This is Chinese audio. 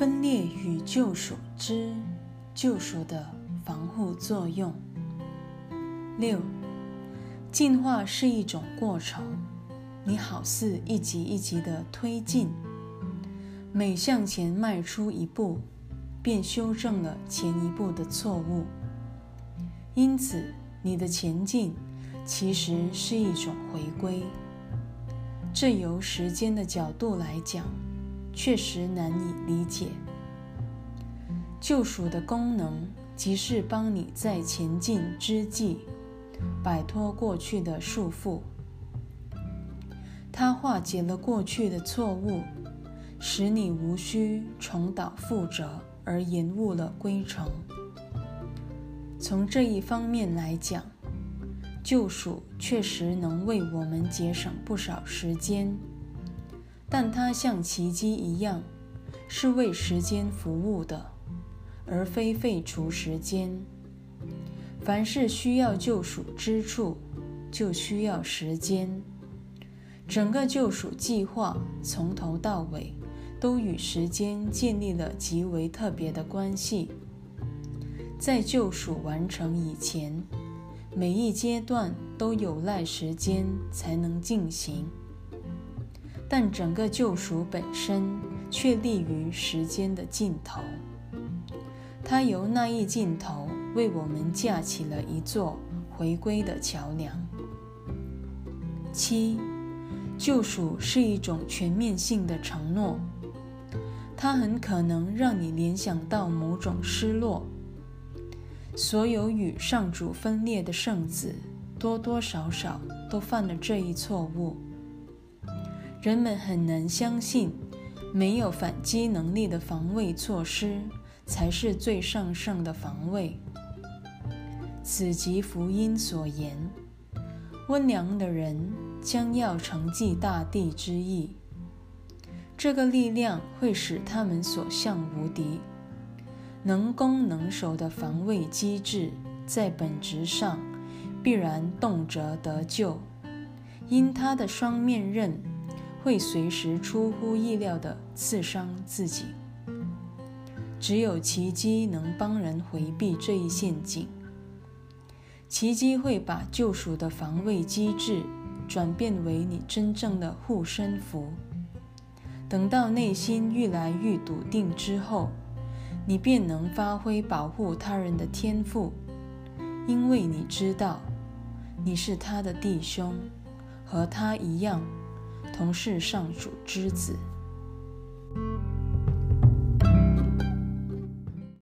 分裂与救赎之救赎的防护作用。六，进化是一种过程，你好似一级一级的推进，每向前迈出一步，便修正了前一步的错误。因此，你的前进其实是一种回归。这由时间的角度来讲，确实难以理解。救赎的功能，即是帮你在前进之际，摆脱过去的束缚。它化解了过去的错误，使你无需重蹈覆辙而延误了归程。从这一方面来讲，救赎确实能为我们节省不少时间，但它像奇迹一样，是为时间服务的，而非废除时间。凡是需要救赎之处，就需要时间。整个救赎计划从头到尾都与时间建立了极为特别的关系。在救赎完成以前，每一阶段都有赖时间才能进行，但整个救赎本身却立于时间的尽头。它由那一尽头为我们架起了一座回归的桥梁。七，救赎是一种全面性的承诺，它很可能让你联想到某种失落。所有与上主分裂的圣子，多多少少都犯了这一错误。人们很难相信，没有反击能力的防卫措施才是最上上的防卫。此即福音所言：温良的人将要承继大地之意。这个力量会使他们所向无敌。能攻能守的防卫机制，在本质上必然动辄得救，因他的双面刃会随时出乎意料地刺伤自己。只有奇迹能帮人回避这一陷阱。奇迹会把救赎的防卫机制转变为你真正的护身符。等到内心愈来愈笃定之后。你便能发挥保护他人的天赋，因为你知道你是他的弟兄，和他一样，同是上主之子。